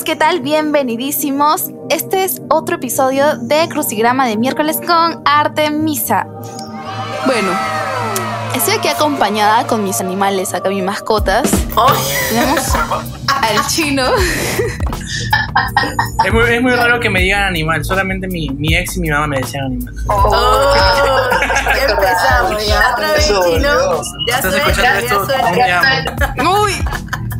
Amigos, ¿qué tal? Bienvenidísimos. Este es otro episodio de Crucigrama de miércoles con Artemisa. Bueno, estoy aquí acompañada con mis animales, acá mis mascotas. Tenemos al chino. Es muy, es muy raro que me digan animal, solamente mi, mi ex y mi mamá me decían animal. Oh, ya empezamos, ya otra vez, chino. Ya ¿Estás suelta, escuchando ya amo? Uy,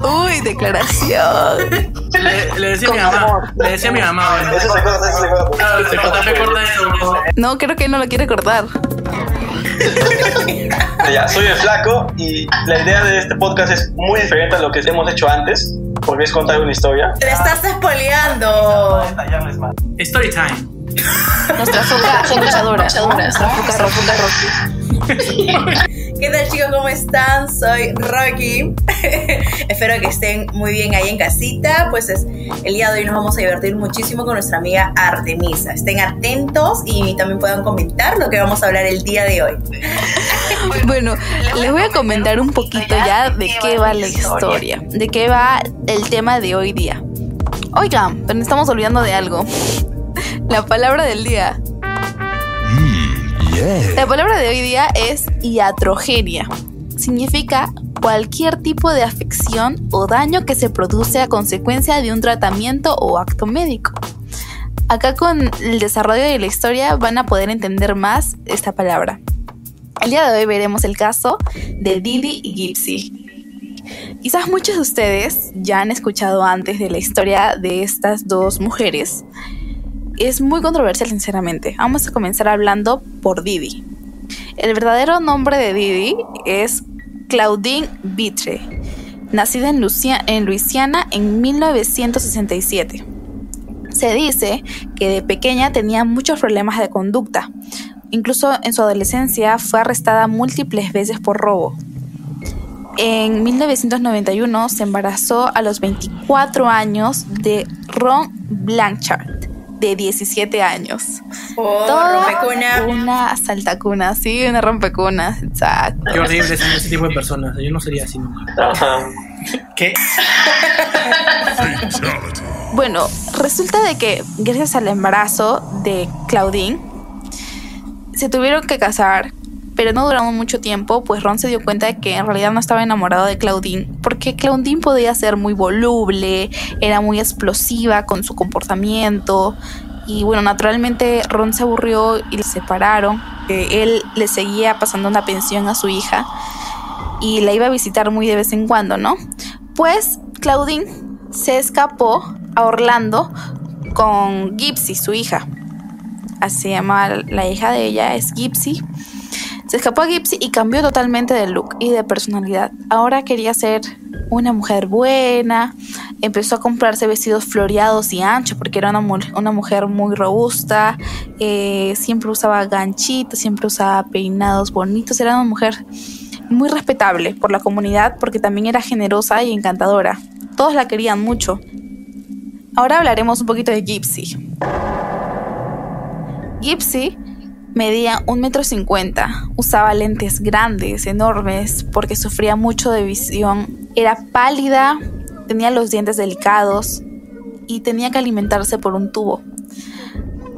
uy, declaración. Le, le decía a mi mamá, amor. le decía a mi mamá, bueno. Eso se corta, eso se corta. Eso. No, creo que no lo quiere cortar. Ya, soy el flaco y la idea de este podcast es muy diferente a lo que hemos hecho antes, porque es contar una historia. Te estás espoleando. Story time. Nuestra foca luchadora. Nuestra foca Rocky. ¿Qué tal chicos? ¿Cómo están? Soy Rocky. Espero que estén muy bien ahí en casita. Pues es, el día de hoy nos vamos a divertir muchísimo con nuestra amiga Artemisa. Estén atentos y también puedan comentar lo que vamos a hablar el día de hoy. Bueno, les voy a comentar un poquito ya de qué va la historia, de qué va el tema de hoy día. Oigan, pero nos estamos olvidando de algo. La palabra del día. La palabra de hoy día es iatrogenia. Significa cualquier tipo de afección o daño que se produce a consecuencia de un tratamiento o acto médico. Acá con el desarrollo de la historia van a poder entender más esta palabra. El día de hoy veremos el caso de Didi y Gypsy. Quizás muchos de ustedes ya han escuchado antes de la historia de estas dos mujeres. Es muy controversial, sinceramente. Vamos a comenzar hablando por Didi. El verdadero nombre de Didi es Claudine Vitre, nacida en, Luisiana en 1967. Se dice que de pequeña tenía muchos problemas de conducta. Incluso en su adolescencia fue arrestada múltiples veces por robo. En 1991 se embarazó a los 24 años de Ron Blanchard, de 17 años. Oh, Toda rompecuna. una saltacuna, sí, una rompecuna, exacto. Qué horrible ser ese tipo de personas. Yo no sería así nunca. Ajá. ¿Qué? Bueno, resulta de que gracias al embarazo de Claudine, se tuvieron que casar, pero no duraron mucho tiempo, pues Ron se dio cuenta de que en realidad no estaba enamorado de Claudine, porque Claudine podía ser muy voluble, era muy explosiva con su comportamiento, y bueno, naturalmente Ron se aburrió y se separaron. Él le seguía pasando una pensión a su hija y la iba a visitar muy de vez en cuando, ¿no? Pues Claudine se escapó a Orlando con Gypsy, su hija. Así se llama la hija de ella, es Gypsy. Se escapó a Gypsy y cambió totalmente de look y de personalidad. Ahora quería ser una mujer buena. Empezó a comprarse vestidos floreados y anchos porque era una, mu- una mujer muy robusta. Eh, siempre usaba ganchitos, siempre usaba peinados bonitos. Era una mujer muy respetable por la comunidad porque también era generosa y encantadora. Todos la querían mucho. Ahora hablaremos un poquito de Gypsy. Gypsy medía un metro cincuenta, usaba lentes grandes, enormes, porque sufría mucho de visión. Era pálida, tenía los dientes delicados y tenía que alimentarse por un tubo.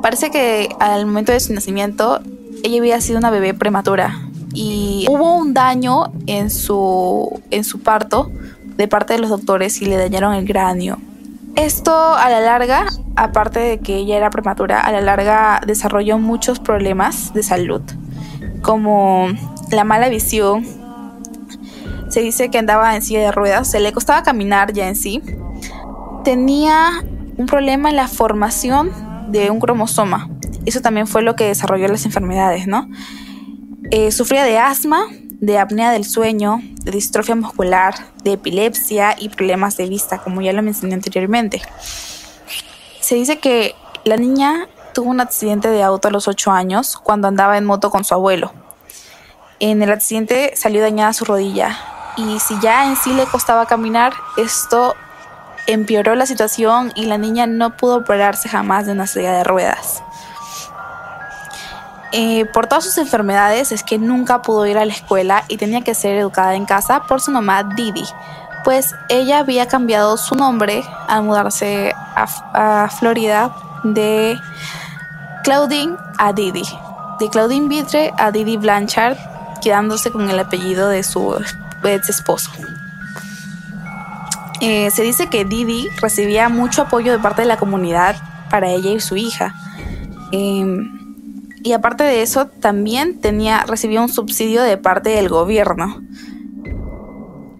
Parece que al momento de su nacimiento ella había sido una bebé prematura y hubo un daño en su, en su parto de parte de los doctores y le dañaron el cráneo. Esto a la larga, aparte de que ella era prematura, a la larga desarrolló muchos problemas de salud, como la mala visión. Se dice que andaba en silla de ruedas, se le costaba caminar ya en sí. Tenía un problema en la formación de un cromosoma. Eso también fue lo que desarrolló las enfermedades, ¿no? Eh, sufría de asma, de apnea del sueño, de distrofia muscular, de epilepsia y problemas de vista, como ya lo mencioné anteriormente. Se dice que la niña tuvo un accidente de auto a los 8 años cuando andaba en moto con su abuelo. En el accidente salió dañada su rodilla y si ya en sí le costaba caminar, esto empeoró la situación y la niña no pudo operarse jamás de una silla de ruedas. Eh, por todas sus enfermedades es que nunca pudo ir a la escuela y tenía que ser educada en casa por su mamá Didi, pues ella había cambiado su nombre al mudarse a, Florida de Claudine a Didi, de Claudine Vitre a Didi Blanchard, quedándose con el apellido de su ex esposo. Eh, se dice que Didi recibía mucho apoyo de parte de la comunidad para ella y su hija. Eh, y aparte de eso, también tenía, recibía un subsidio de parte del gobierno.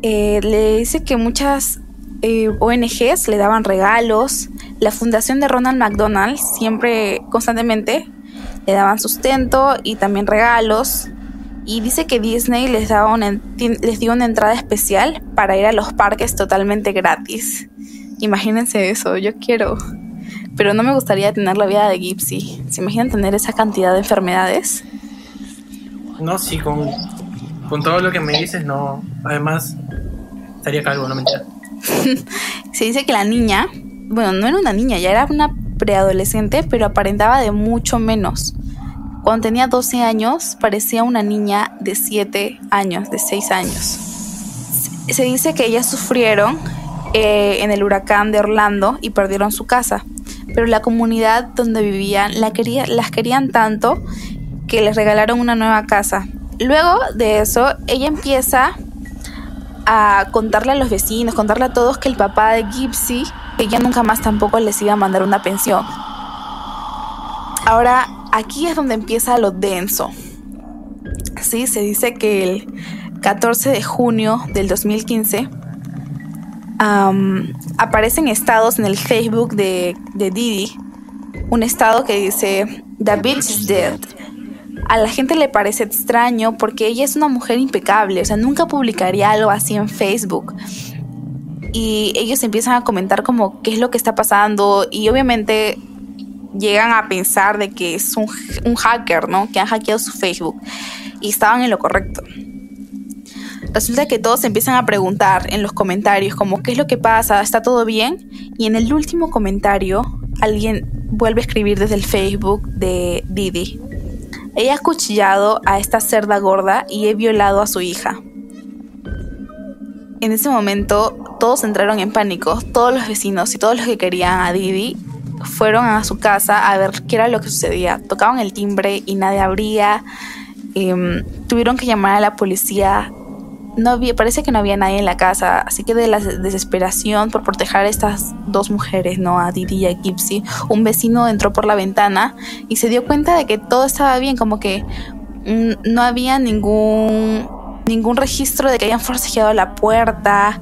Eh, le dice que muchas eh, ONGs le daban regalos. La fundación de Ronald McDonald siempre, constantemente, le daban sustento y también regalos. Y dice que Disney les, daba una, les dio una entrada especial para ir a los parques totalmente gratis. Imagínense eso, yo quiero. Pero no me gustaría tener la vida de Gypsy. ¿Se imaginan tener esa cantidad de enfermedades? No, sí, con, con todo lo que me dices, no. Además, estaría calvo, no mentira. Se dice que la niña, bueno, no era una niña, ya era una preadolescente, pero aparentaba de mucho menos. Cuando tenía 12 años, parecía una niña de 7 años, de 6 años. Se dice que ellas sufrieron eh, en el huracán de Orlando y perdieron su casa, pero la comunidad donde vivían la quería, las querían tanto que les regalaron una nueva casa. Luego de eso, ella empieza a contarle a los vecinos, contarle a todos que el papá de Gypsy, que ya nunca más tampoco les iba a mandar una pensión. Ahora, aquí es donde empieza lo denso. Sí, se dice que el 14 de junio del 2015 um, aparecen estados en el Facebook de, de Didi. Un estado que dice, The bitch is dead. A la gente le parece extraño porque ella es una mujer impecable, o sea, nunca publicaría algo así en Facebook. Y ellos empiezan a comentar como qué es lo que está pasando y obviamente llegan a pensar de que es un, un hacker, ¿no? Que han hackeado su Facebook y estaban en lo correcto. Resulta que todos empiezan a preguntar en los comentarios como qué es lo que pasa, está todo bien y en el último comentario alguien vuelve a escribir desde el Facebook de Didi. Ella ha cuchillado a esta cerda gorda y he violado a su hija. En ese momento todos entraron en pánico, todos los vecinos y todos los que querían a Didi fueron a su casa a ver qué era lo que sucedía. Tocaban el timbre y nadie abría. Eh, tuvieron que llamar a la policía. No había, parece que no había nadie en la casa, así que de la desesperación por proteger a estas dos mujeres, ¿no? A Didi y a Gypsy, un vecino entró por la ventana y se dio cuenta de que todo estaba bien, como que mm, no había ningún ningún registro de que hayan forcejeado la puerta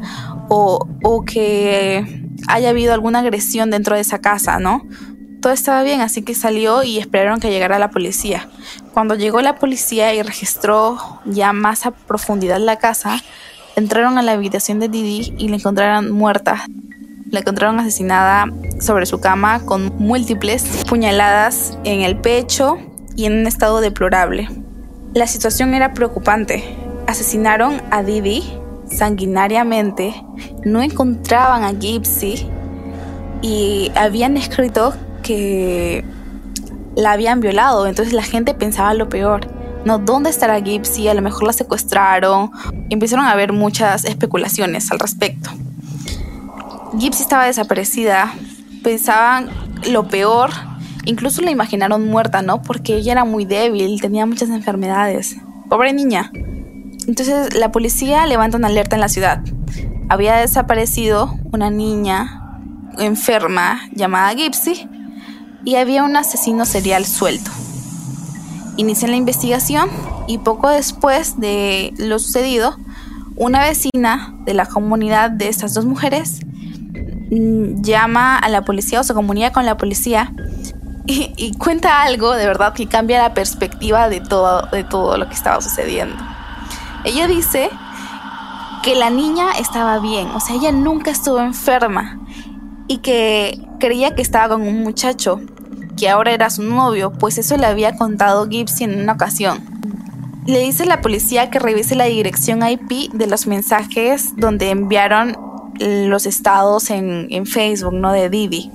o, o que haya habido alguna agresión dentro de esa casa, ¿no? Todo estaba bien, así que salió y esperaron que llegara la policía. Cuando llegó la policía y registró ya más a profundidad la casa, entraron a la habitación de Didi y la encontraron muerta. La encontraron asesinada sobre su cama con múltiples puñaladas en el pecho y en un estado deplorable. La situación era preocupante. Asesinaron a Didi sanguinariamente, no encontraban a Gypsy y habían escrito la habían violado, entonces la gente pensaba lo peor. No, ¿dónde estará Gypsy? A lo mejor la secuestraron. Empezaron a haber muchas especulaciones al respecto. Gypsy estaba desaparecida. Pensaban lo peor. Incluso la imaginaron muerta, ¿no? Porque ella era muy débil, tenía muchas enfermedades. Pobre niña. Entonces la policía levanta una alerta en la ciudad. Había desaparecido una niña enferma llamada Gypsy y había un asesino serial suelto. Inician la investigación y poco después de lo sucedido, una vecina de la comunidad de estas dos mujeres mm, llama a la policía o se comunica con la policía y, cuenta algo de verdad que cambia la perspectiva de todo, de todo lo que estaba sucediendo. Ella dice que la niña estaba bien, o sea, ella nunca estuvo enferma y que creía que estaba con un muchacho que ahora era su novio, pues eso le había contado Gibson en una ocasión. Le dice a la policía que revise la dirección IP de los mensajes donde enviaron los estados en, Facebook, ¿no? De Didi.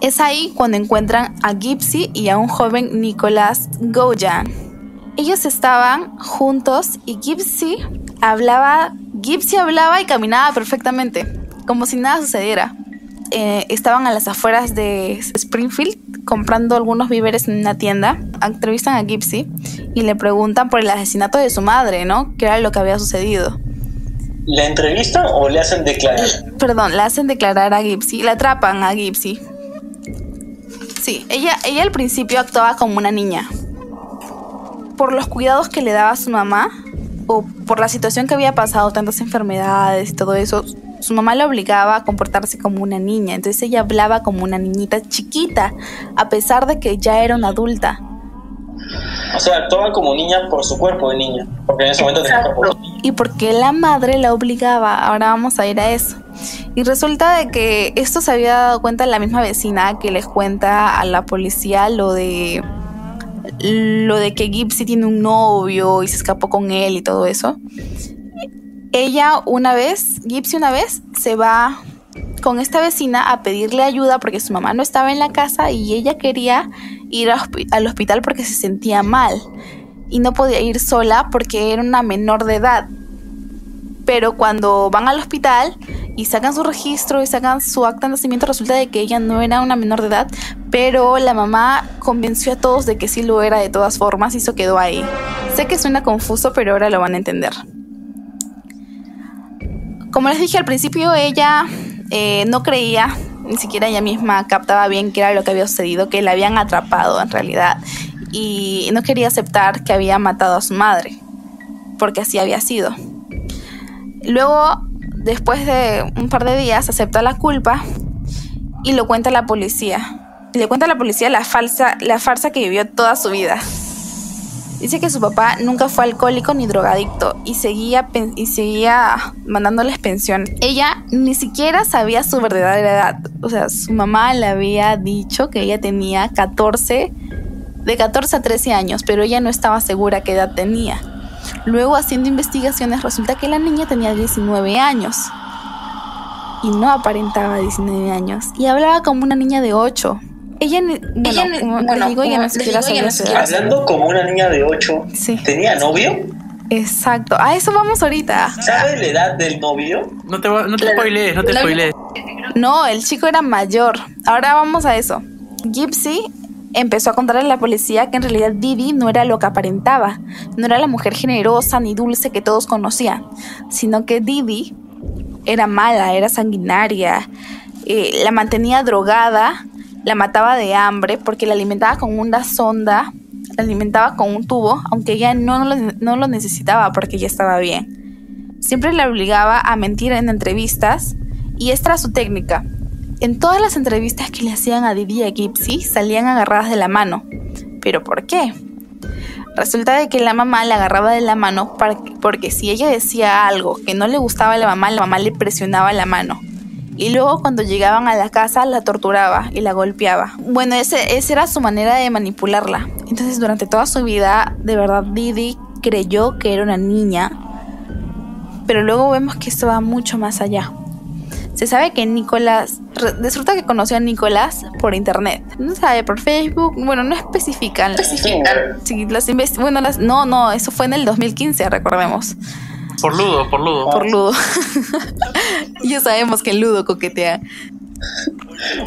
Es ahí cuando encuentran a Gypsy y a un joven Nicolás Goyan. Ellos estaban juntos y Gypsy hablaba Gypsy hablaba y caminaba perfectamente, como si nada sucediera. Eh, estaban a las afueras de Springfield comprando algunos víveres en una tienda. Entrevistan a Gypsy y le preguntan por el asesinato de su madre, ¿no? ¿Qué era lo que había sucedido? ¿La entrevistan o le hacen declarar? Perdón, le hacen declarar a Gypsy, la atrapan a Gypsy. Sí, ella, ella al principio actuaba como una niña. Por los cuidados que le daba a su mamá, o por la situación que había pasado, tantas enfermedades y todo eso, su mamá la obligaba a comportarse como una niña, entonces ella hablaba como una niñita chiquita, a pesar de que ya era una adulta. O sea, actuaba como niña por su cuerpo de niña, porque en ese momento tenía cuerpo de niña. Y porque la madre la obligaba, ahora vamos a ir a eso. Y resulta de que esto se había dado cuenta la misma vecina que les cuenta a la policía lo de lo de que Gypsy tiene un novio y se escapó con él y todo eso ella una vez, Gypsy una vez, se va con esta vecina a pedirle ayuda porque su mamá no estaba en la casa y ella quería ir al hospital porque se sentía mal y no podía ir sola porque era una menor de edad. Pero cuando van al hospital y sacan su registro y sacan su acta de nacimiento, resulta de que ella no era una menor de edad, pero la mamá convenció a todos de que sí lo era de todas formas y eso quedó ahí. Sé que suena confuso, pero ahora lo van a entender. Como les dije al principio, ella eh, no creía, ni siquiera ella misma captaba bien qué era lo que había sucedido, que la habían atrapado en realidad, y no quería aceptar que había matado a su madre, porque así había sido. Luego, después de un par de días, acepta la culpa y lo cuenta a la policía. Le cuenta a la policía la falsa, la farsa que vivió toda su vida. Dice que su papá nunca fue alcohólico ni drogadicto y seguía, y seguía mandándoles pensión. Ella ni siquiera sabía su verdadera edad. O sea, su mamá le había dicho que ella tenía 14, de 14 a 13 años, pero ella no estaba segura qué edad tenía. Luego, haciendo investigaciones, resulta que la niña tenía 19 años. Y no aparentaba 19 años. Y hablaba como una niña de 8. Ella, bueno, digo, ella no Hablando como una niña de 8, ¿tenía novio? Exacto, a eso vamos ahorita. ¿Sabes la edad del novio? No te, no te spoilees, no te spoilees. No, el chico era mayor. Ahora vamos a eso. Gypsy empezó a contarle a la policía que en realidad Didi no era lo que aparentaba. No era la mujer generosa ni dulce que todos conocían, sino que Didi era mala, era sanguinaria, eh, la mantenía drogada la mataba de hambre porque la alimentaba con una sonda, la alimentaba con un tubo, aunque ella no lo, no lo necesitaba porque ya estaba bien. Siempre la obligaba a mentir en entrevistas y esta era su técnica. En todas las entrevistas que le hacían a Didi y a Gypsy salían agarradas de la mano. ¿Pero por qué? Resulta de que la mamá la agarraba de la mano porque si ella decía algo que no le gustaba a la mamá, la mamá le presionaba la mano y luego cuando llegaban a la casa la torturaba y la golpeaba. Bueno, ese, esa era su manera de manipularla. Entonces durante toda su vida, de verdad, Didi creyó que era una niña, pero luego vemos que esto va mucho más allá. Se sabe que Nicolás, resulta que conoció a Nicolás por internet. No sabe, por Facebook, bueno, no especifican. Especifican. Sí, las bueno, las, no, no, eso fue en el 2015, recordemos. Por ludo, por ludo. Por ludo. ya sabemos que el ludo coquetea.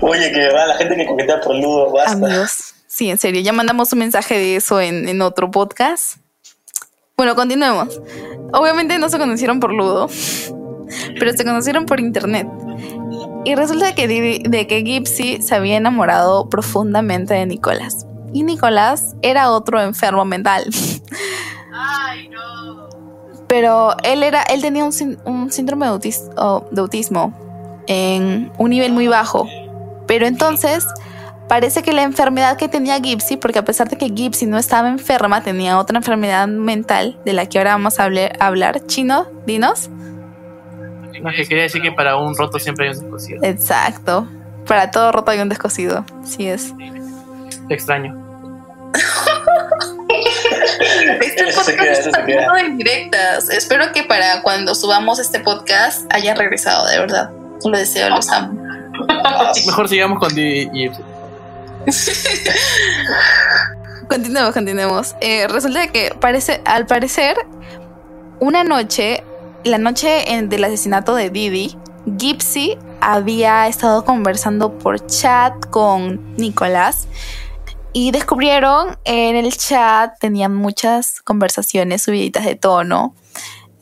Oye, que va la gente que coquetea por ludo, basta. Amigos, sí, en serio, ya mandamos un mensaje de eso en, otro podcast. Bueno, continuemos. Obviamente no se conocieron por ludo, pero se conocieron por internet. Y resulta que, de que Gypsy se había enamorado profundamente de Nicolás. Y Nicolás era otro enfermo mental. Ay, no pero él era él tenía un, síndrome de, autismo en un nivel muy bajo. Pero entonces parece que la enfermedad que tenía Gypsy porque a pesar de que Gypsy no estaba enferma tenía otra enfermedad mental de la que ahora vamos a hablar, chino dinos. No, que quería decir que para un roto siempre hay un descosido. Exacto. Para todo roto hay un descosido. Sí es. Extraño este podcast está lleno de indirectas. Espero que para cuando subamos este podcast hayan regresado, de verdad. Lo deseo, los amo. Mejor sigamos con y continuemos, continuemos. Eh, resulta que parece, al parecer, una noche la noche en- del asesinato de Didi, Gypsy había estado conversando por chat con Nicolás y descubrieron en el chat, tenían muchas conversaciones subiditas de tono,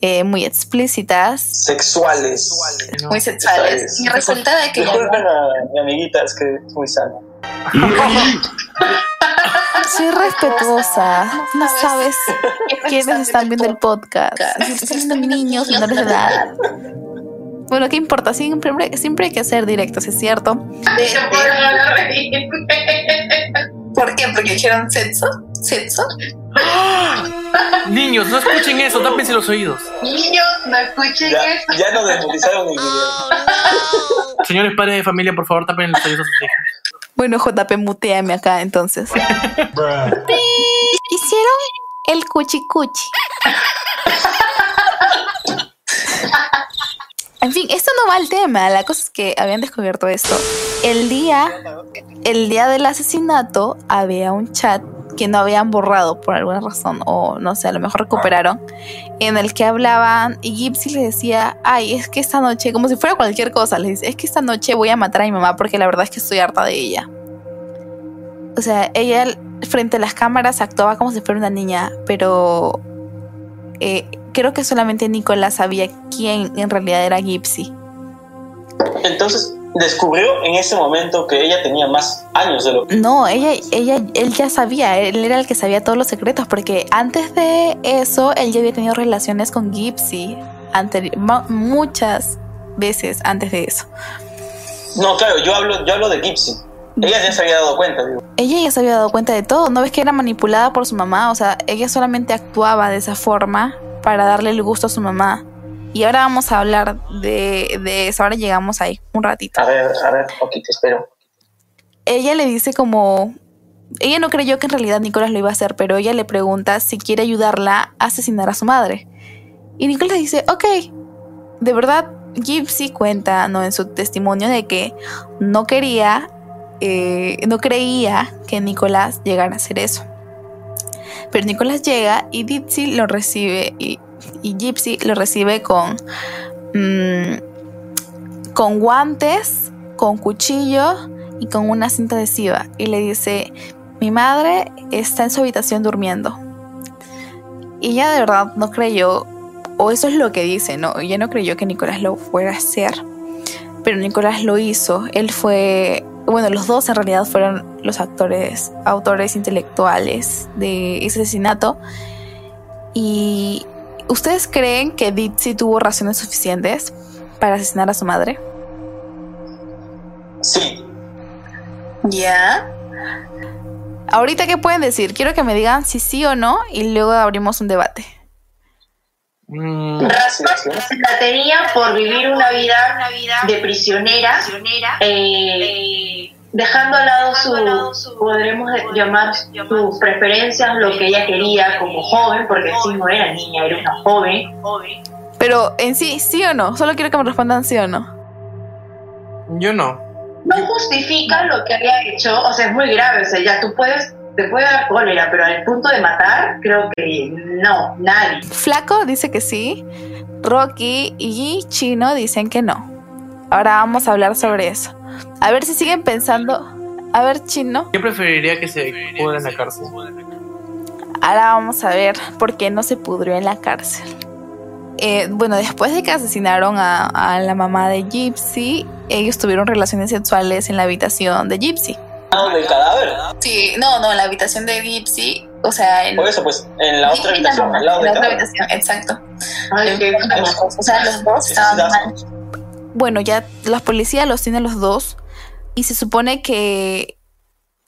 eh, muy explícitas. Sexuales. No. Muy sexuales. Es. Y resulta de que ya Disculpen a mi amiguita, es que es muy sana. Soy respetuosa, no sabes quiénes están viendo el podcast. Están viendo niños menores de edad. Bueno, ¿qué importa? Siempre, siempre hay que ser directos, ¿es cierto? ¿Por qué? Porque dijeron sexo. ¿Sexo? Niños, no escuchen eso, tápense los oídos. Niños, no escuchen Ya, eso. ya nos desmonetizaron el video. Señores padres de familia, por favor, tapen los oídos a sus hijos. Bueno, JP, muteame acá entonces. Hicieron el cuchi cuchi. En fin, esto no va al tema. La cosa es que habían descubierto esto. El día, el día del asesinato, había un chat que no habían borrado por alguna razón, o no sé, a lo mejor recuperaron, en el que hablaban y Gypsy le decía, ay, es que esta noche, como si fuera cualquier cosa, le dice, es que esta noche voy a matar a mi mamá porque la verdad es que estoy harta de ella. O sea, ella frente a las cámaras actuaba como si fuera una niña, pero eh, creo que solamente Nicolás sabía quién en realidad era Gypsy. Entonces descubrió en ese momento que ella tenía más años de lo que. No, ella, ella, él ya sabía, él era el que sabía todos los secretos, porque antes de eso él ya había tenido relaciones con Gypsy, muchas veces antes de eso. No, claro, yo hablo, yo hablo de Gipsy. Ella ya se había dado cuenta, digo. Ella ya se había dado cuenta de todo, ¿no ves que era manipulada por su mamá? O sea, ella solamente actuaba de esa forma para darle el gusto a su mamá. Y ahora vamos a hablar de, de eso, ahora llegamos ahí, un ratito. A ver, a ver, ok, te espero. ella le dice como... Ella no creyó que en realidad Nicolás lo iba a hacer, pero ella le pregunta si quiere ayudarla a asesinar a su madre. Y Nicolás dice, ok. De verdad, Gypsy cuenta ¿no? en su testimonio de que no quería, eh, no creía que Nicolás llegara a hacer eso. Pero Nicolás llega y Gypsy lo recibe y, Gypsy lo recibe con, mm, con guantes, con cuchillo y con una cinta adhesiva y le dice, mi madre está en su habitación durmiendo. Y ella de verdad no creyó, o eso es lo que dice, ¿no? Ella no creyó que Nicolás lo fuera a hacer, pero Nicolás lo hizo. Él fue, bueno, los dos en realidad fueron los actores, autores intelectuales de ese asesinato. Y ¿ustedes creen que Ditsy tuvo razones suficientes para asesinar a su madre? Sí, Ya. Ahorita, ¿qué pueden decir? Quiero que me digan si sí o no y luego abrimos un debate. Mm, Razón la tenía por vivir una vida, de prisionera, eh, dejando al lado su, podremos llamar sus preferencias, lo que ella quería como joven, porque sí no era niña, era una joven. Pero en sí, sí o no. Solo quiero que me respondan sí o no. yo no. No justifica lo que había hecho, o sea, es muy grave, o sea, ya tú puedes, te puede dar cólera, pero al punto de matar, creo que no, nadie. Flaco dice que sí. Rocky y Chino dicen que no. Ahora vamos a hablar sobre eso. A ver si siguen pensando. A ver, Chino. Yo preferiría que se pudra en la cárcel. Ahora vamos a ver por qué no se pudrió en la cárcel. Eh, bueno, después de que asesinaron a, a la mamá de Gypsy, ellos tuvieron relaciones sexuales en la habitación de Gypsy. Lado del cadáver. Sí, no, no, la habitación de Gypsy, o sea, en Por eso, pues, en la otra habitación, no, al lado en la otra habitación, exacto. Ay, qué- O sea, los dos estaban mal. Bueno, ya la policía los tiene los dos y se supone que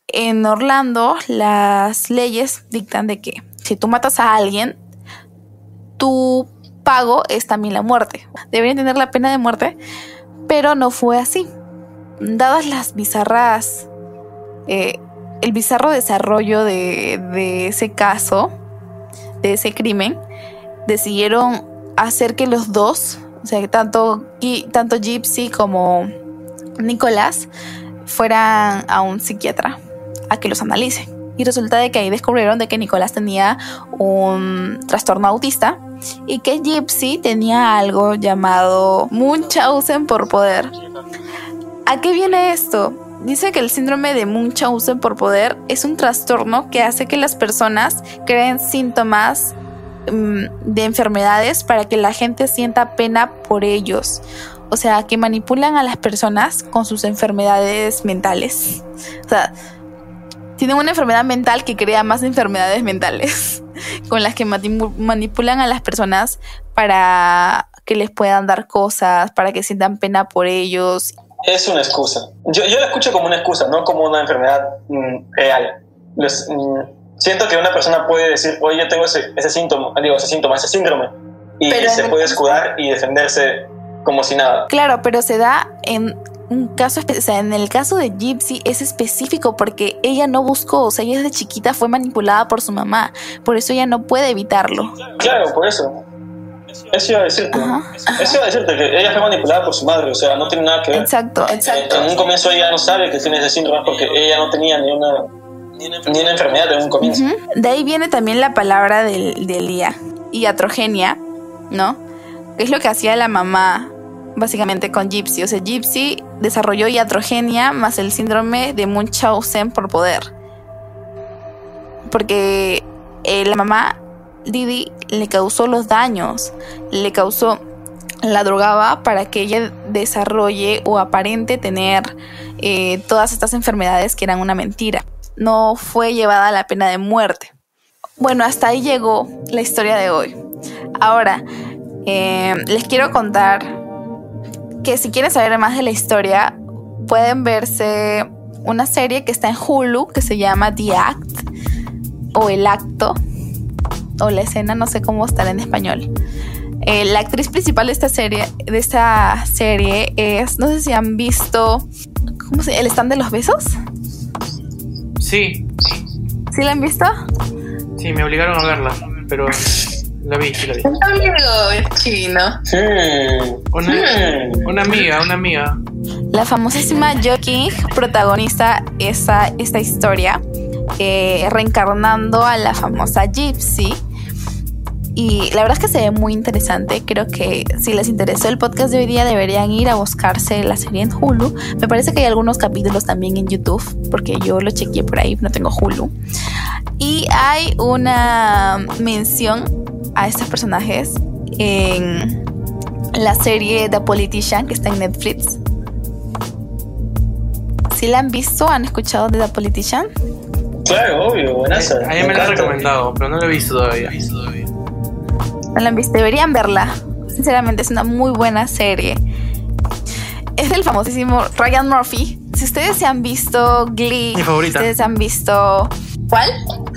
en Orlando las leyes dictan de que si tú matas a alguien, tu pago es también la muerte. Deberían tener la pena de muerte, pero no fue así. Dadas las bizarras, eh, el bizarro desarrollo de, ese caso, de ese crimen, decidieron hacer que los dos, o sea, tanto, tanto Gypsy como Nicolás, fueran a un psiquiatra a que los analice. Y resulta de que ahí descubrieron de que Nicolás tenía un trastorno autista y que Gypsy tenía algo llamado Munchausen por poder. ¿A qué viene esto? Dice que el síndrome de Munchausen por poder es un trastorno que hace que las personas creen síntomas mm, de enfermedades para que la gente sienta pena por ellos. O sea, que manipulan a las personas con sus enfermedades mentales. O sea, tienen una enfermedad mental que crea más enfermedades mentales, con las que manipulan a las personas para que les puedan dar cosas, para que sientan pena por ellos. Es una excusa. Yo, yo la escucho como una excusa, no como una enfermedad mm, real. Mm, siento que una persona puede decir, oye, yo tengo ese, ese síntoma, digo, ese síntoma, ese síndrome, y se puede escudar y defenderse como si nada. Claro, pero se da en un caso, o sea, en el caso de Gypsy es específico porque ella no buscó, o sea, ella desde chiquita fue manipulada por su mamá, por eso ella no puede evitarlo. Claro, por eso. Eso iba a decirte. Eso iba a decirte que ella fue manipulada por su madre, o sea, no tiene nada que ver. Exacto, exacto. En un comienzo ella no sabe que tiene ese síndrome porque ella no tenía ni una, ni una enfermedad en un comienzo. De ahí viene también la palabra del, del día, iatrogenia, ¿no? Que es lo que hacía la mamá básicamente con Gypsy. O sea, Gypsy desarrolló iatrogenia más el síndrome de Munchausen por poder. Porque eh, la mamá, Didi, le causó los daños, le causó, la drogaba para que ella desarrolle o aparente tener eh, todas estas enfermedades que eran una mentira. No fue llevada a la pena de muerte. Bueno, hasta ahí llegó la historia de hoy. Ahora, eh, les quiero contar que si quieren saber más de la historia, pueden verse una serie que está en Hulu que se llama The Act o El Acto o la escena, no sé cómo estar en español. Eh, la actriz principal de esta serie, de esta serie es, no sé si han visto, ¿cómo se, el stand de los besos. Sí. ¿Sí la han visto? Sí, me obligaron a verla, pero la vi, sí la vi. Un amigo chino. Sí. Una, Sí. una amiga, una amiga. La famosísima Jo King protagoniza esa, esta historia, eh, reencarnando a la famosa Gypsy. Y la verdad es que se ve muy interesante. Creo que si les interesó el podcast de hoy día, deberían ir a buscarse la serie en Hulu. Me parece que hay algunos capítulos también en YouTube, porque yo lo chequeé por ahí, no tengo Hulu. Y hay una mención a estos personajes en la serie The Politician que está en Netflix. Si la han visto, han escuchado de The Politician. Claro, obvio, buenaza. A ella me la han recomendado, pero no la he visto todavía. No la han visto, deberían verla. Sinceramente, es una muy buena serie. Es del famosísimo Ryan Murphy. Si ustedes se han visto Glee, Mi favorita. si ustedes han visto. ¿Cuál?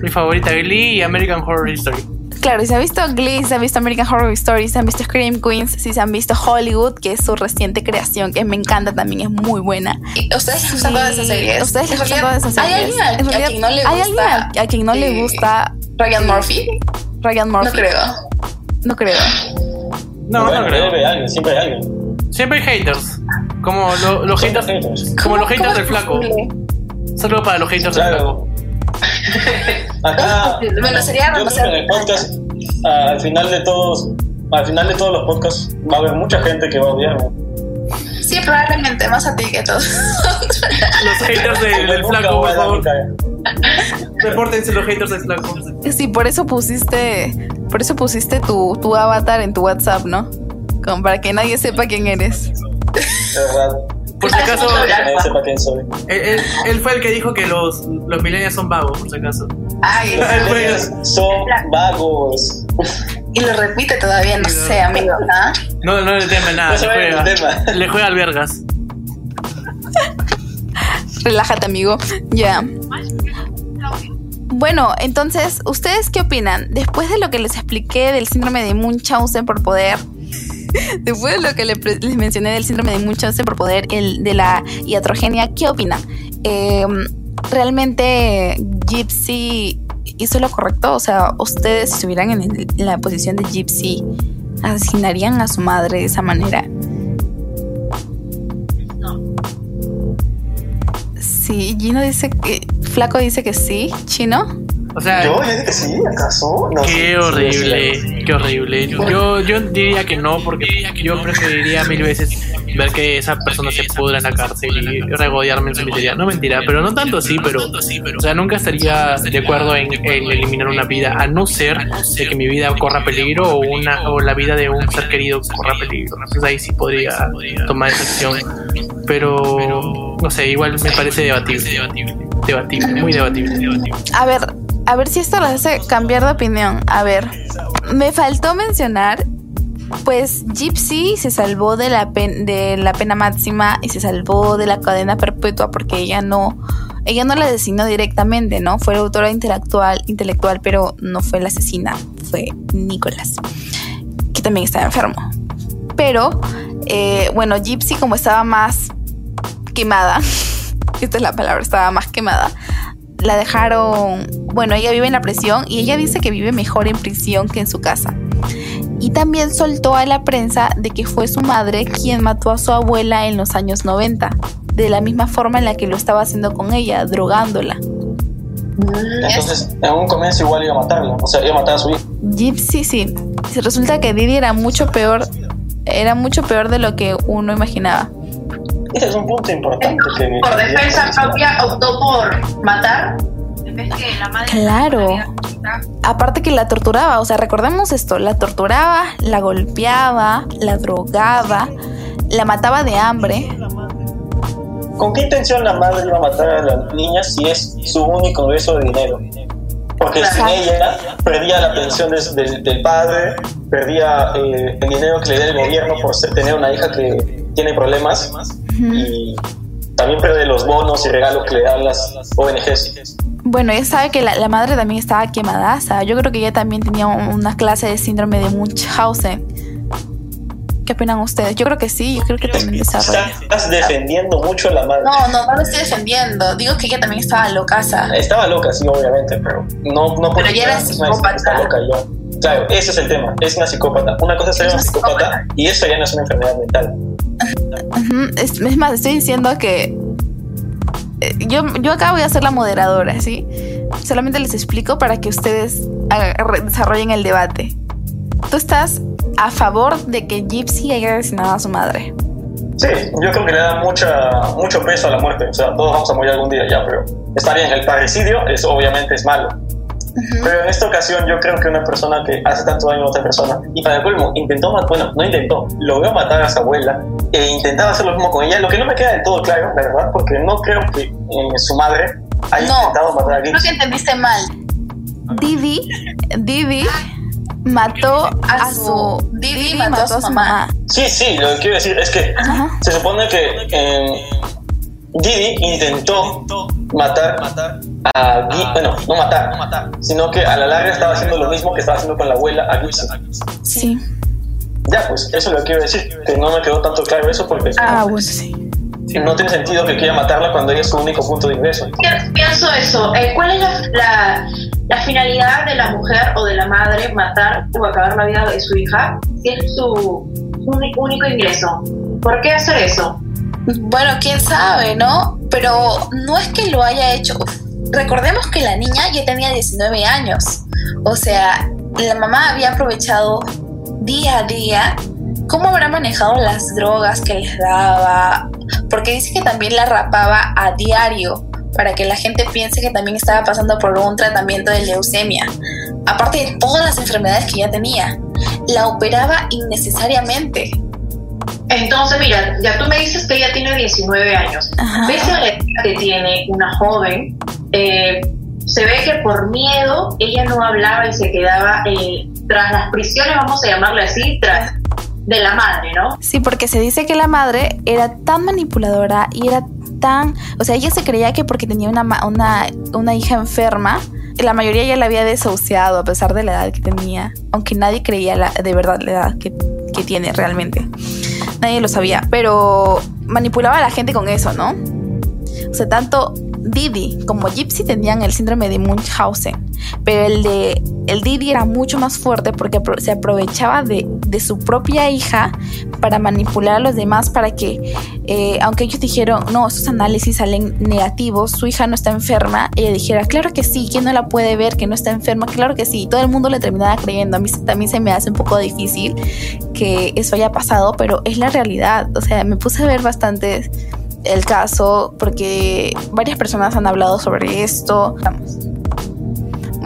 Mi favorita, Glee y American Horror History. Claro, si se han visto Glee, si se han visto American Horror Story, si se han visto Scream Queens, si se han visto Hollywood, que es su reciente creación, que me encanta también, es muy buena. ¿Ustedes les gustan todas esas series? Ustedes les gustan realidad, todas esas ¿Hay series. alguien a, realidad, quien no le ¿Hay gusta? alguien a, a quien no le gusta Ryan Murphy? Ryan Murphy? No creo. No creo. No, Bueno, no creo. debe alguien, siempre hay alguien. Siempre hay haters. Como lo- los haters. haters. Como los ¿Cómo- haters del flaco. Saludo para los haters del flaco. Acá, Bueno, sería yo creo que en el podcast, ah, al final de todos, al final de todos los podcasts, va a haber mucha gente que va a odiarme. Sí, probablemente más a ti que a todos. Los haters del, flaco, por favor. Repórtense los haters del flaco. Sí, por eso pusiste, por eso pusiste tu, tu avatar en tu WhatsApp, ¿no? Como para que nadie sepa quién eres. De verdad. Por si acaso, Que nadie sepa quién soy. él, él- él fue el que dijo que los, los millennials son vagos, por si acaso. Ay, Son vagos. y lo repite todavía, no sé, amigo. ¿ah? No, no le teme nada, No le juega. Le juega al vergas. Relájate, amigo. Ya. Bueno, entonces, ¿ustedes qué opinan? Después de lo que les expliqué del síndrome de Munchausen por poder, después de lo que les mencioné del síndrome de Munchausen por poder, el de la iatrogenia, ¿qué opinan? Eh, ¿Realmente Gypsy hizo lo correcto? O sea, ¿ustedes si estuvieran en, en la posición de Gypsy, asesinarían a su madre de esa manera? Sí, Gino dice que. Flaco dice que sí. ¿Chino? O sea, ¿Yo? ¿Ya dije que sí? ¿Acaso? No, qué sí, horrible. sí, qué horrible. Yo, yo diría que no, porque yo preferiría mil veces ver que esa persona se pudra en la cárcel y regodearme en su miseria. No mentira, pero no tanto así, pero. O sea, nunca estaría de acuerdo en, eliminar una vida, a no ser de que mi vida corra peligro o, una, o la vida de un ser querido corra peligro. Entonces ahí sí podría tomar esa acción. Pero. No sé, igual me parece debatible. Debatible, muy debatible. A ver, a ver si esto lo hace cambiar de opinión. A ver, me faltó mencionar, pues Gypsy se salvó de la, de la pena máxima y se salvó de la cadena perpetua porque ella no, ella no la designó directamente, ¿no? Fue la autora intelectual, intelectual, pero no fue la asesina, fue Nicolás, que también estaba enfermo. Pero, eh, bueno, Gypsy como estaba más quemada, esta es la palabra, estaba más quemada, la dejaron, bueno, ella vive en la prisión y ella dice que vive mejor en prisión que en su casa. Y también soltó a la prensa de que fue su madre quien mató a su abuela en los años 90, de la misma forma en la que lo estaba haciendo con ella, drogándola. Entonces, en un comienzo igual iba a matarla, o sea, iba a matar a su hija. Gypsy, sí. Resulta que Didi era mucho peor, era mucho peor de lo que uno imaginaba. Ese es un punto importante. Que por defensa propia optó por matar. Claro. Aparte que la torturaba, o sea, recordemos esto, la torturaba, la golpeaba, la drogaba, la mataba de hambre. ¿Con qué intención la madre iba a matar a la niña si es su único ingreso de dinero? Porque sin ella perdía la pensión del, padre, perdía eh, el dinero que le da el gobierno por tener una hija que tiene problemas y también pierde los bonos y regalos que le dan las ONGs. Bueno, ella sabe que la, madre también estaba quemada. Yo creo que ella también tenía una clase de síndrome de Munchausen. ¿Qué opinan ustedes? Yo creo que sí, yo creo que también desarrolla. Estás defendiendo mucho a la madre. No, no, no lo estoy defendiendo. Digo que ella también estaba loca. Estaba loca, sí, obviamente, pero no, no Pero ella era psicópata. Está loca Claro, ese es el tema. Es una psicópata. Una cosa es ser una psicópata y eso ya no es una enfermedad mental es, más, estoy diciendo que eh, yo, yo acá voy a ser la moderadora, ¿sí? Solamente les explico para que ustedes desarrollen el debate. ¿Tú estás a favor de que Gypsy haya asesinado a su madre? Sí, yo creo que le da mucha, mucho peso a la muerte. O sea, todos vamos a morir algún día ya, pero está bien, el parricidio es, obviamente es malo. Pero en esta ocasión yo creo que una persona que hace tanto daño a otra persona, y para el colmo, intentó matar, bueno, no intentó, logró matar a su abuela e intentaba hacer lo mismo con ella, lo que no me queda del todo claro, la verdad, porque no creo que eh, su madre haya intentado matar a alguien. Creo que entendiste mal. Didi, Didi mató a, su... Didi mató a su mamá. Sí, sí, lo que quiero decir es que se supone que eh, Didi intentó matar a Guy, bueno, no matar, sino que a la larga estaba haciendo lo mismo que estaba haciendo con la abuela a Gibson. Sí. Ya, pues eso es lo que quiero decir, que no me quedó tanto claro eso porque ah, bueno, sí. no tiene sentido que quiera matarla cuando ella es su único punto de ingreso. Pienso eso, eh, ¿cuál es la, la, finalidad de la mujer o de la madre matar o acabar la vida de su hija si es su único ingreso? ¿Por qué hacer eso? Bueno, quién sabe, ¿no? Pero no es que lo haya hecho. Recordemos que la niña ya tenía 19 años. O sea, la mamá había aprovechado día a día cómo habrá manejado las drogas que les daba. Porque dice que también la rapaba a diario para que la gente piense que también estaba pasando por un tratamiento de leucemia. Aparte de todas las enfermedades que ya tenía. La operaba innecesariamente. Entonces, mira, ya tú me dices que ella tiene 19 años. Pese a la edad que tiene una joven, eh, se ve que por miedo ella no hablaba y se quedaba eh, tras las prisiones, vamos a llamarle así, tras de la madre, ¿no? Sí, porque se dice que la madre era tan manipuladora y era tan, o sea, ella se creía que porque tenía una, una, una hija enferma, la mayoría ya la había desahuciado a pesar de la edad que tenía, aunque nadie creía la, de verdad la edad que, que tiene realmente nadie lo sabía, pero manipulaba a la gente con eso, ¿no? O sea, tanto Didi. Como Gypsy tenían el síndrome de Munchausen, pero el de el Didi era mucho más fuerte porque se aprovechaba de, de su propia hija para manipular a los demás para que, eh, aunque ellos dijeron, no, esos análisis salen negativos, su hija no está enferma, ella dijera, claro que sí, ¿quién no la puede ver que no está enferma? Claro que sí, todo el mundo le terminaba creyendo. A mí también se me hace un poco difícil que eso haya pasado, pero es la realidad. O sea, me puse a ver bastante el caso porque varias personas han hablado sobre esto. Vamos.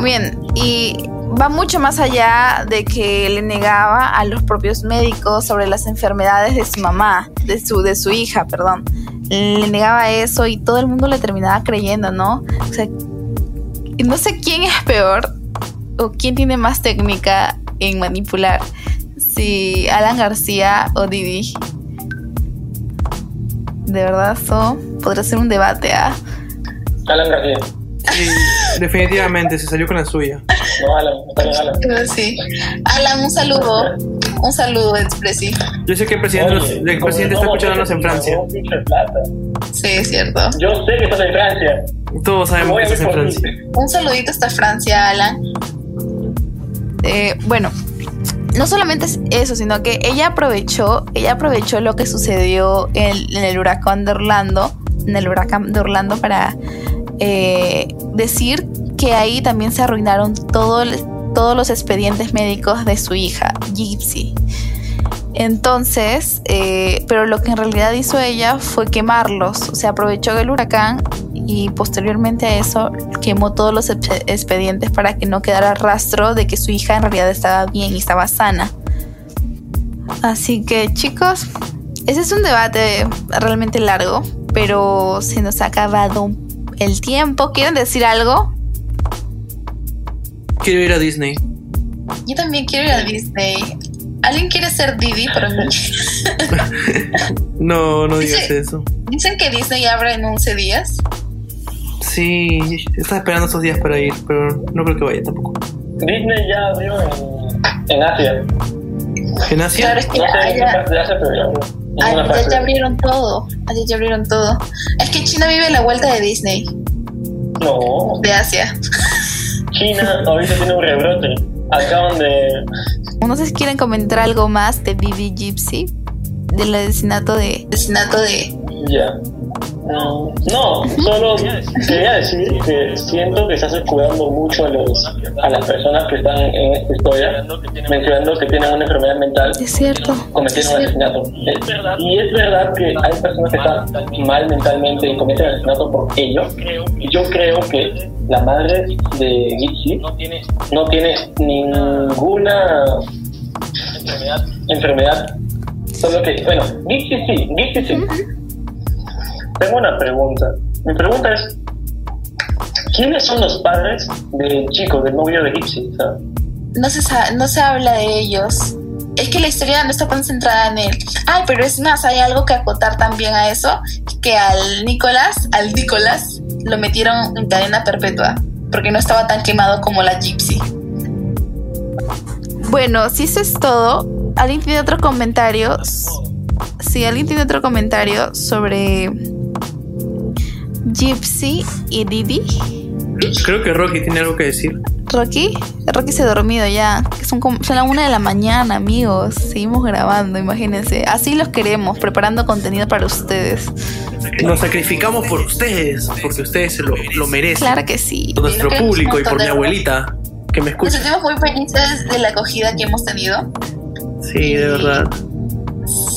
Bien, y va mucho más allá de que le negaba a los propios médicos sobre las enfermedades de su mamá, de su, de su hija, perdón. Le negaba eso y todo el mundo le terminaba creyendo, ¿no? O sea, no sé quién es peor o quién tiene más técnica en manipular, si Alan García o Didi. De verdad, eso podría ser un debate, ¿ah? Alan García. Sí, definitivamente se salió con la suya. No, Alan, Alan. Sí. Alan, un saludo. Un saludo, Expressi. Yo sé que el presidente, Oye, el presidente está escuchándonos en Francia. Sí, es cierto. Yo sé que estás en Francia. Todos sabemos que estás en Francia. Un saludito hasta Francia, Alan. Eh, bueno, no solamente es eso, sino que ella aprovechó, ella aprovechó lo que sucedió en, el huracán de Orlando, en el huracán de Orlando para eh, decir que ahí también se arruinaron todos los expedientes médicos de su hija, Gypsy. Entonces, eh, pero lo que en realidad hizo ella fue quemarlos. O sea, aprovechó el huracán y posteriormente a eso quemó todos los expe- expedientes para que no quedara rastro de que su hija en realidad estaba bien y estaba sana. Así que chicos, ese es un debate realmente largo, pero se nos ha acabado el tiempo. ¿Quieren decir algo? Quiero ir a Disney. Yo también quiero ir a Disney. ¿Alguien quiere ser Didi por mí? No, no digas Dice- eso. Dicen que Disney abre en 11 días. Sí, estaba esperando esos días para ir, pero no creo que vaya tampoco. Disney ya abrió en, en Asia. ¿En Asia? Claro, es que allá, parte de Asia, pero ya abrieron todo. Allá ya abrieron todo. Es que China vive la vuelta de Disney, No, de Asia. China ahorita tiene un rebrote. Acaban de. No sé si quieren comentar algo más de Didi Gypsy, del asesinato de. asesinato de. Ya. No, solo quería decir que siento que estás escudando mucho a, los, a las personas que están en esta historia, mencionando que tienen una enfermedad mental, Es cierto. cometieron un asesinato. Es- Y es verdad que hay personas que están mal mentalmente y cometen asesinato por ello. Y yo creo que la madre de Gitsi no tiene ninguna enfermedad. Solo que, bueno, Gitsi sí, Gitsi sí. Tengo una pregunta. Mi pregunta es, ¿quiénes son los padres del chico, del novio de sea, No se, no se habla de ellos. Es que la historia no está tan centrada en él. Ay, pero es más, hay algo que acotar también a eso, que al Nicolás, al Nicolás, lo metieron en cadena perpetua, porque no estaba tan quemado como la Gypsy. Bueno, si eso es todo, ¿alguien tiene otro comentario? Si alguien tiene otro comentario sobre Gypsy y Didi. Creo que Rocky tiene algo que decir. Rocky, Rocky se ha dormido ya. que Son, como, son las una de la mañana, amigos. Seguimos grabando, imagínense. Así los queremos, preparando contenido para ustedes. Nos sacrificamos por ustedes, porque ustedes se lo, lo merecen. Claro que sí. Por nuestro público y por mi abuelita, que me Nos escucha. sentimos muy felices de la acogida que hemos tenido. Sí, de verdad.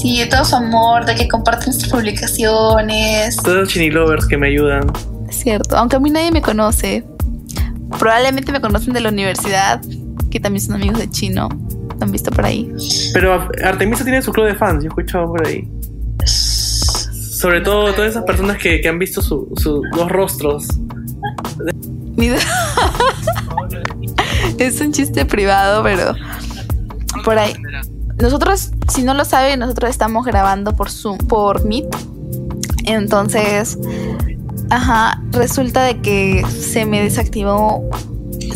Sí, de todo su amor, de que comparten nuestras publicaciones. Todos los chinilovers que me ayudan. Es cierto, aunque a mí nadie me conoce. Probablemente me conocen de la universidad, que también son amigos de Chino. Lo han visto por ahí. Pero Artemisa tiene su club de fans, yo he escuchado por ahí. Sobre todo todas esas personas que, que han visto sus su, dos rostros. Es un chiste privado, pero por ahí. Nosotros, si no lo saben, nosotros estamos grabando por Zoom, por Meet. Entonces, ajá, resulta de que se me desactivó,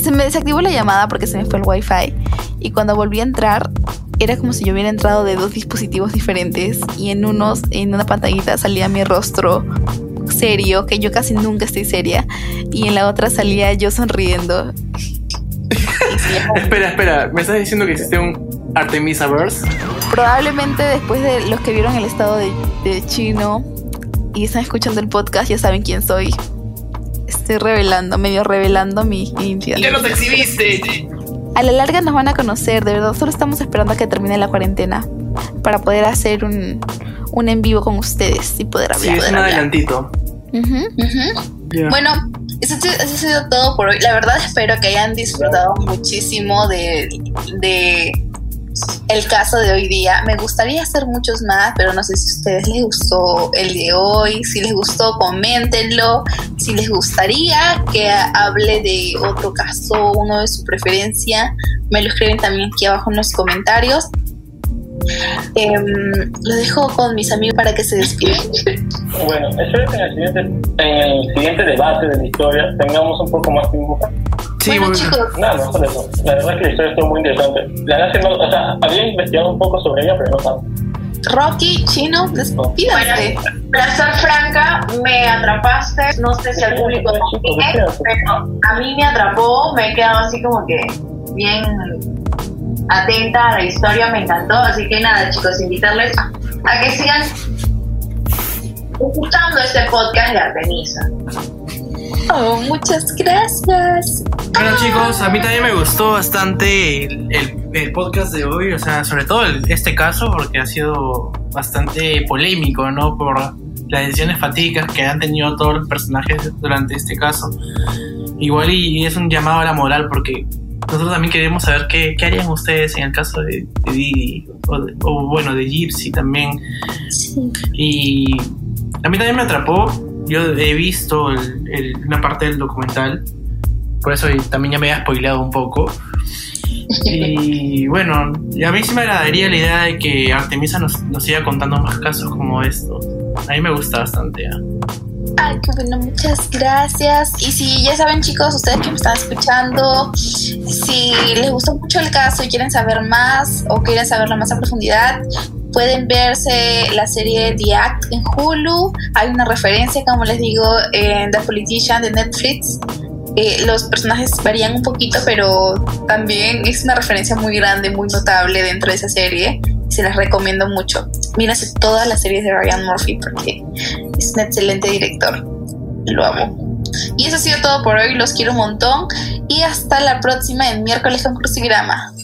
se me desactivó la llamada porque se me fue el wifi. Y cuando volví a entrar, era como si yo hubiera entrado de dos dispositivos diferentes y en unos, en una pantallita salía mi rostro serio, que yo casi nunca estoy seria, y en la otra salía yo sonriendo. espera, espera, ¿me estás diciendo que existe un Artemisa Verse? Probablemente después de los que vieron el estado de, de chino y están escuchando el podcast ya saben quién soy. Estoy revelando, medio revelando mi, identidad. ¡Ya nos exhibiste! A la larga nos van a conocer, de verdad. Solo estamos esperando a que termine la cuarentena para poder hacer un, un en vivo con ustedes y poder hablar. Sí, es un adelantito. Bueno, eso, ha sido todo por hoy. La verdad espero que hayan disfrutado muchísimo de, de el caso de hoy día. Me gustaría hacer muchos más, pero no sé si a ustedes les gustó el de hoy. Si les gustó, coméntenlo. Si les gustaría que hable de otro caso, uno de su preferencia, me lo escriben también aquí abajo en los comentarios. Em, lo dejo con mis amigos para que se despidan. Bueno, espero que en el siguiente, en el siguiente debate de la historia tengamos un poco más tiempo Sí, bueno, chicos. Nada, no por eso. La verdad es que la historia estuvo muy interesante. La verdad es que no, o sea, había investigado un poco sobre ella, pero no tanto. Rocky, Chino, despídase. Bueno, para ser franca, me atrapaste. No sé si al público pero a mí me atrapó. Me he quedado así como que bien atenta a la historia, me encantó. Así que nada, chicos, invitarles a que sigan escuchando este podcast de Artemisa. Oh, muchas gracias. Bueno chicos, a mí también me gustó bastante el, podcast de hoy, o sea, sobre todo este caso porque ha sido bastante polémico, ¿no? Por las decisiones fatídicas que han tenido todos los personajes durante este caso. Igual y, es un llamado a la moral porque nosotros también queremos saber qué, harían ustedes en el caso de, Didi o, bueno, de Gypsy también. Y a mí también me atrapó yo he visto una parte del documental, por eso también ya me he spoileado un poco. Y bueno, a mí sí me agradaría la idea de que Artemisa nos, siga contando más casos como estos. A mí me gusta bastante. Ay, qué bueno, muchas gracias. Y si ya saben, chicos, ustedes que me están escuchando, si les gustó mucho el caso y quieren saber más o quieren saberlo más a profundidad, pueden verse la serie The Act en Hulu. Hay una referencia, como les digo, en The Politician de Netflix. Eh, los personajes varían un poquito, pero también es una referencia muy grande, muy notable dentro de esa serie. Se las recomiendo mucho. Mírense todas las series de Ryan Murphy porque es un excelente director. Lo amo. Y eso ha sido todo por hoy. Los quiero un montón. Y hasta la próxima en miércoles con Crucigrama.